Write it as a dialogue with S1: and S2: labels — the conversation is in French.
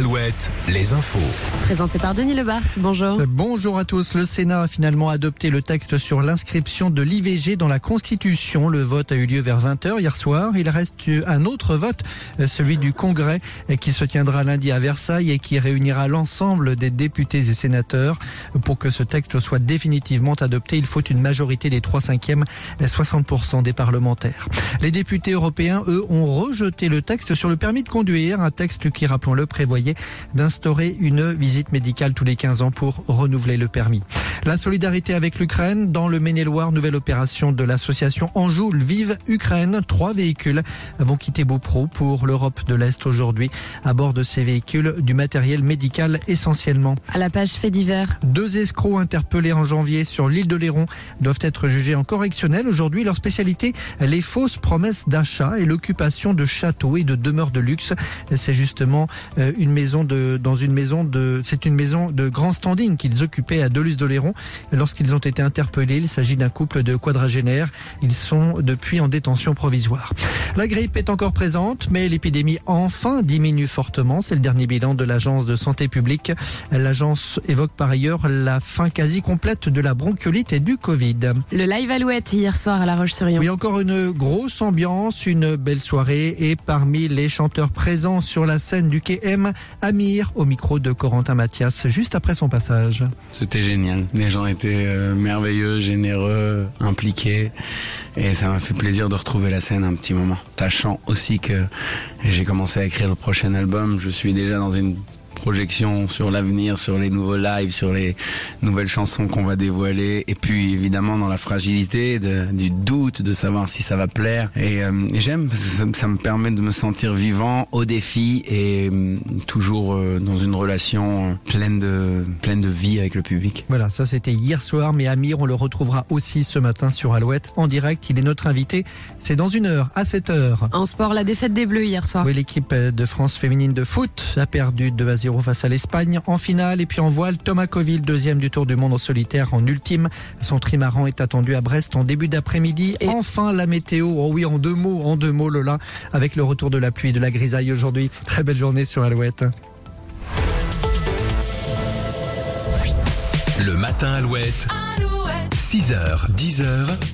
S1: Alouette, les infos.
S2: Présenté par Denis Lebars, bonjour.
S3: Bonjour à tous. Le Sénat a finalement adopté le texte sur l'inscription de l'IVG dans la Constitution. Le vote a eu lieu vers 20h hier soir. Il reste un autre vote, celui du Congrès, qui se tiendra lundi à Versailles et qui réunira l'ensemble des députés et sénateurs. Pour que ce texte soit définitivement adopté, il faut une majorité des 3 cinquièmes et 60% des parlementaires. Les députés européens, eux, ont rejeté le texte sur le permis de conduire, un texte qui, rappelons-le, prévoyait d'instaurer une visite médicale tous les 15 ans pour renouveler le permis. La solidarité avec l'Ukraine dans le Maine-et-Loire, nouvelle opération de l'association Anjou Vive Ukraine. Trois véhicules vont quitter Beaupro pour l'Europe de l'Est aujourd'hui. À bord de ces véhicules, du matériel médical essentiellement.
S2: À la page fait divers.
S3: Deux escrocs interpellés en janvier sur l'île de Léron doivent être jugés en correctionnel. Aujourd'hui, leur spécialité, les fausses promesses d'achat et l'occupation de châteaux et de demeures de luxe. C'est justement euh, une maison de, dans une maison de, c'est une maison de grand standing qu'ils occupaient à Deluz-de-Léron. Lorsqu'ils ont été interpellés, il s'agit d'un couple de quadragénaires. Ils sont depuis en détention provisoire. La grippe est encore présente, mais l'épidémie enfin diminue fortement. C'est le dernier bilan de l'agence de santé publique. L'agence évoque par ailleurs la fin quasi complète de la bronchiolite et du Covid.
S2: Le live Alouette hier soir à La Roche-sur-Yon.
S3: Oui, encore une grosse ambiance, une belle soirée et parmi les chanteurs présents sur la scène du Quai M, Amir au micro de Corentin Mathias juste après son passage.
S4: C'était génial. Les gens étaient euh, merveilleux, généreux, impliqués et ça m'a fait plaisir de retrouver la scène un petit moment. Sachant aussi que j'ai commencé à écrire le prochain album, je suis déjà dans une projection sur l'avenir, sur les nouveaux lives, sur les nouvelles chansons qu'on va dévoiler, et puis évidemment dans la fragilité du doute, de savoir si ça va plaire. Et, euh, j'aime parce que ça, ça, me permet de me sentir vivant au défi et euh, toujours euh, dans une relation pleine de pleine de vie avec le public.
S3: Voilà, ça c'était hier soir, mais Amir, on le retrouvera aussi ce matin sur Alouette en direct. Il est notre invité. C'est dans une heure, à 7 heures.
S2: En sport, la défaite des Bleus hier soir.
S3: Oui, l'équipe de France féminine de foot a perdu 2 à 0 face à l'Espagne en finale. Et puis en voile, Thomas Coville, deuxième du Tour du Monde en solitaire en ultime. Son trimaran est attendu à Brest en début d'après-midi. Et... Enfin, la météo. Oh oui, en deux mots, en deux mots, Lola, avec le retour de la pluie et de la grisaille aujourd'hui. Très belle journée sur Alouette.
S1: Le matin Alouette. Alouette. 6h, 10h.